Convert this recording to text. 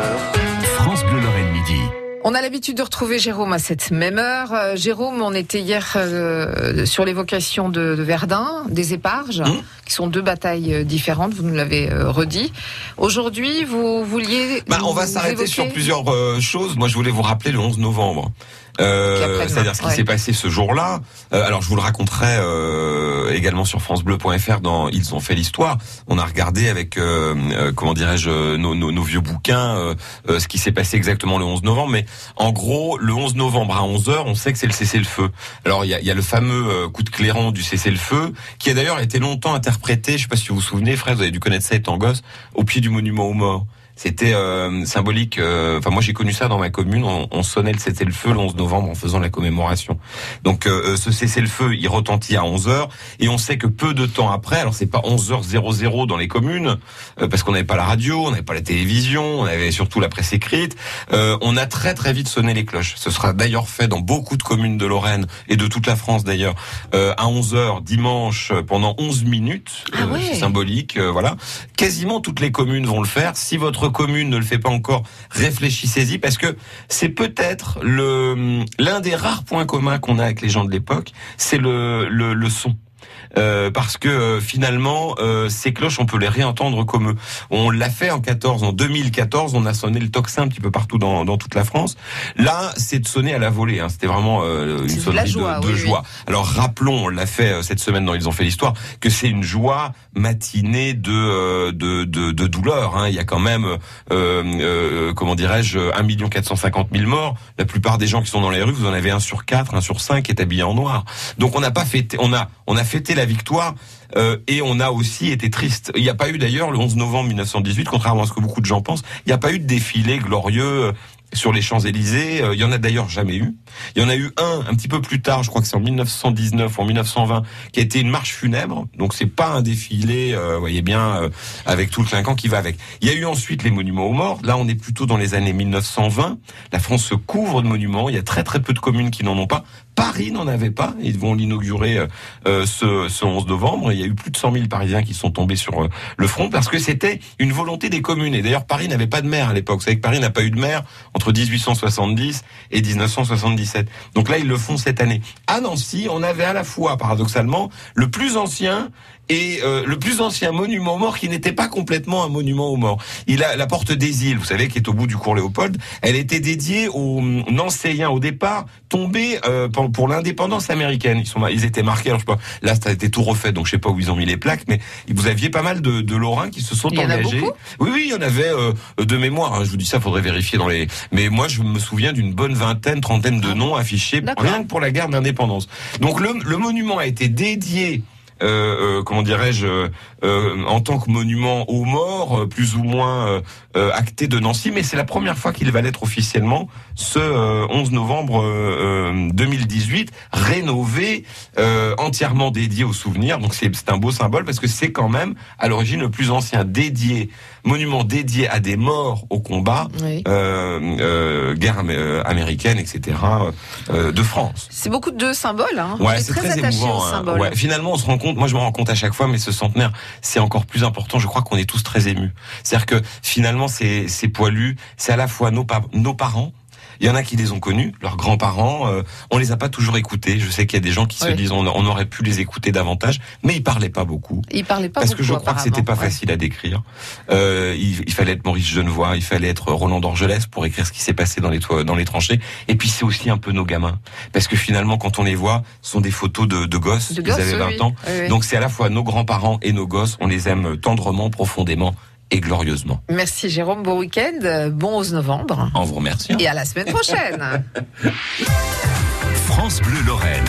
France Bleu Lorraine Midi. On a l'habitude de retrouver Jérôme à cette même heure. Euh, Jérôme, on était hier euh, sur l'évocation de, de Verdun, des éparges, Mmh. Qui sont deux batailles euh, différentes, vous nous l'avez euh, redit. Aujourd'hui, vous vouliez... Bah, on va s'arrêter évoquer- sur plusieurs euh, choses. Moi, je voulais vous rappeler le 11 novembre. Euh, C'est-à-dire ce qui ouais. s'est passé ce jour-là. Euh, alors, je vous le raconterai euh, également sur francebleu.fr dans Ils ont fait l'histoire. On a regardé avec, comment dirais-je, nos, nos- nos vieux bouquins, ce qui s'est passé exactement le 11 novembre. Mais en gros, le 11 novembre à 11h, on sait que c'est le cessez-le-feu. Alors, il y a, y a le fameux coup de clairon du cessez-le-feu, qui a d'ailleurs été longtemps interprété, je sais pas si vous vous souvenez, frère, vous avez dû connaître ça étant gosse, au pied du monument aux morts. C'était euh, symbolique. euh, Enfin, moi, j'ai connu ça dans ma commune. On, on sonnait le cessez-le-feu le 11 novembre en faisant la commémoration. Donc, euh, euh, ce cessez-le-feu, il retentit à 11 h et on sait que peu de temps après, alors c'est pas 11h00 dans les communes, euh, parce qu'on n'avait pas la radio, on n'avait pas la télévision, on avait surtout la presse écrite. euh, on a très très vite sonné les cloches. Ce sera d'ailleurs fait dans beaucoup de communes de Lorraine et de toute la France d'ailleurs euh, à 11 h dimanche pendant 11 minutes. Ah ouais. c'est symbolique, euh, voilà. Quasiment toutes les communes vont le faire. Si votre commune ne le fait pas encore, réfléchissez-y parce que c'est peut-être le l'un des rares points communs qu'on a avec les gens de l'époque, c'est le, le le son. Euh, parce que euh, finalement, euh, ces cloches, on peut les réentendre comme eux. On l'a fait en 14, en 2014, on a sonné le tocsin un petit peu partout dans, dans toute la France. Là, c'est de sonner à la volée. Hein. C'était vraiment euh, une de sonnerie de, joie, de oui, oui. joie. Alors rappelons, on l'a fait euh, cette semaine dans Ils ont fait l'histoire, que c'est une joie matinée de euh, de, de, de douleur. Hein. Il y a quand même, euh, euh, comment dirais-je, 1 450 000 morts. La plupart des gens qui sont dans les rues, vous en avez un sur quatre, un sur cinq qui est habillé en noir. Donc on n'a pas fêté, on a on a fêté la victoire. euh, et on a aussi été triste. Il n'y a pas eu d'ailleurs le 11 novembre 1918, contrairement à ce que beaucoup de gens pensent, il n'y a pas eu de défilé glorieux euh, sur les Champs-Élysées. Euh, Il y en a d'ailleurs jamais eu. Il y en a eu un un petit peu plus tard, je crois que c'est en 1919 ou en 1920, qui a été une marche funèbre. Donc c'est pas un défilé, euh, vous voyez bien, euh, avec tout le clinquant qui va avec. Il y a eu ensuite les monuments aux morts. Là, on est plutôt dans les années 1920. La France se couvre de monuments. Il y a très très peu de communes qui n'en ont pas. Paris n'en avait pas. Ils vont l'inaugurer ce, ce 11 novembre. Il y a eu plus de 100 000 Parisiens qui sont tombés sur le front parce que c'était une volonté des communes. Et d'ailleurs, Paris n'avait pas de maire à l'époque. Vous savez que Paris n'a pas eu de maire entre 1870 et 1977. Donc là, ils le font cette année. À Nancy, on avait à la fois, paradoxalement, le plus ancien et euh, le plus ancien monument aux morts qui n'était pas complètement un monument aux morts. Il a la porte des îles, vous savez, qui est au bout du cours Léopold. Elle était dédiée aux hum, Nancéiens au départ, tombés euh, pour, pour l'indépendance américaine. Ils sont, ils étaient marqués. Alors je sais pas, là ça a été tout refait, donc je sais pas où ils ont mis les plaques, mais vous aviez pas mal de, de Lorrains qui se sont Il y en a engagés. Oui, oui, il y en avait euh, de mémoire. hein. je vous dis ça, faudrait vérifier dans les. Mais moi, je me souviens d'une bonne vingtaine, trentaine de noms affichés rien que pour la guerre d'indépendance. Donc le, le monument a été dédié. Euh, euh, comment dirais-je, euh, euh, en tant que monument aux morts, plus ou moins acté de Nancy, mais c'est la première fois qu'il va l'être officiellement ce euh, 11 novembre euh, euh, 2018, rénové, euh, entièrement dédié aux souvenirs. Donc c'est c'est un beau symbole parce que c'est quand même à l'origine le plus ancien dédié, monument dédié à des morts au combat, Oui. euh, euh, guerre am- américaine, etc. euh, de France. C'est beaucoup de symboles. Hein. Ouais, c'est très, très, attaché émouvant. aux hein. symboles. Ouais, finalement, on se rend compte. Moi, je me rends compte à chaque fois, mais ce centenaire, c'est encore plus important. Je crois qu'on est tous très émus. C'est-à-dire que finalement, ces, ces poilus, c'est à la fois nos, nos parents. Il y en a qui les ont connus, leurs grands-parents. Euh, on les a pas toujours écoutés. Je sais qu'il y a des gens qui se disent on, on aurait pu les écouter davantage, mais ils parlaient pas beaucoup. Il parlait pas Parce que je crois que c'était pas. Ouais. facile à décrire. Euh, il, il fallait être Maurice Genevoix, il fallait être Roland d'Orgelès pour écrire ce qui s'est passé dans les dans les tranchées. Et puis c'est aussi un peu nos gamins, parce que finalement quand on les voit, ce sont des photos de, de gosses. De Ils gosses, avaient 20 oui, ans. oui. Donc c'est à la fois nos grands-parents et nos gosses. On les aime tendrement, profondément et glorieusement. Merci Jérôme, bon week-end, bon 11 novembre. En vous remerciant. Et à la semaine prochaine. France Bleu Lorraine.